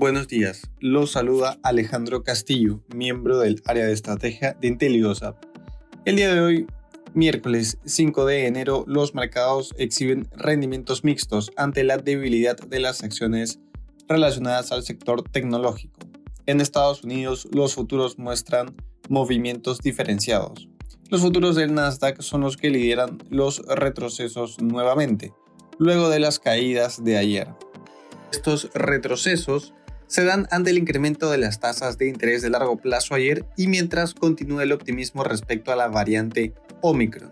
Buenos días, los saluda Alejandro Castillo, miembro del área de estrategia de IntelliGoSap. El día de hoy, miércoles 5 de enero, los mercados exhiben rendimientos mixtos ante la debilidad de las acciones relacionadas al sector tecnológico. En Estados Unidos, los futuros muestran movimientos diferenciados. Los futuros del Nasdaq son los que lideran los retrocesos nuevamente, luego de las caídas de ayer. Estos retrocesos se dan ante el incremento de las tasas de interés de largo plazo ayer y mientras continúa el optimismo respecto a la variante Omicron.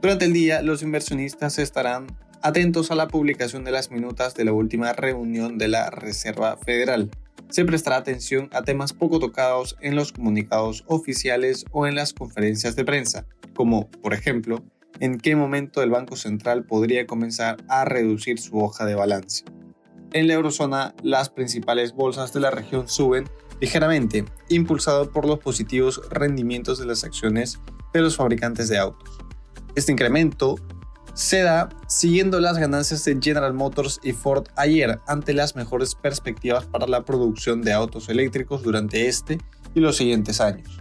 Durante el día, los inversionistas estarán atentos a la publicación de las minutas de la última reunión de la Reserva Federal. Se prestará atención a temas poco tocados en los comunicados oficiales o en las conferencias de prensa, como, por ejemplo, en qué momento el Banco Central podría comenzar a reducir su hoja de balance. En la eurozona, las principales bolsas de la región suben ligeramente, impulsado por los positivos rendimientos de las acciones de los fabricantes de autos. Este incremento se da siguiendo las ganancias de General Motors y Ford ayer ante las mejores perspectivas para la producción de autos eléctricos durante este y los siguientes años.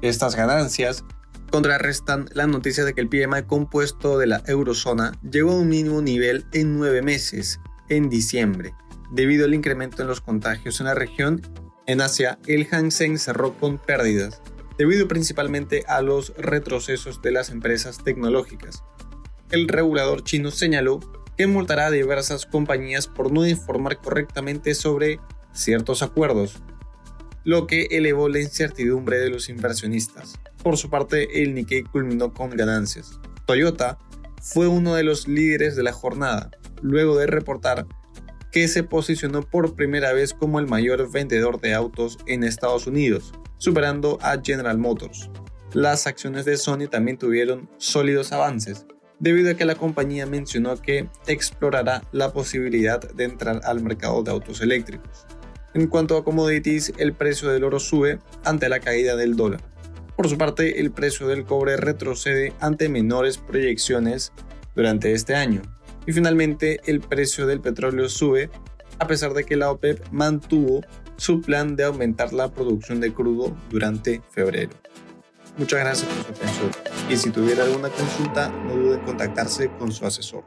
Estas ganancias contrarrestan la noticia de que el PMI compuesto de la eurozona llegó a un mínimo nivel en nueve meses en diciembre. Debido al incremento en los contagios en la región, en Asia el Hang Seng cerró con pérdidas, debido principalmente a los retrocesos de las empresas tecnológicas. El regulador chino señaló que multará a diversas compañías por no informar correctamente sobre ciertos acuerdos, lo que elevó la incertidumbre de los inversionistas. Por su parte, el Nikkei culminó con ganancias. Toyota fue uno de los líderes de la jornada, luego de reportar que se posicionó por primera vez como el mayor vendedor de autos en Estados Unidos, superando a General Motors. Las acciones de Sony también tuvieron sólidos avances, debido a que la compañía mencionó que explorará la posibilidad de entrar al mercado de autos eléctricos. En cuanto a commodities, el precio del oro sube ante la caída del dólar. Por su parte, el precio del cobre retrocede ante menores proyecciones durante este año, y finalmente el precio del petróleo sube a pesar de que la OPEP mantuvo su plan de aumentar la producción de crudo durante febrero. Muchas gracias por su atención y si tuviera alguna consulta no dude en contactarse con su asesor.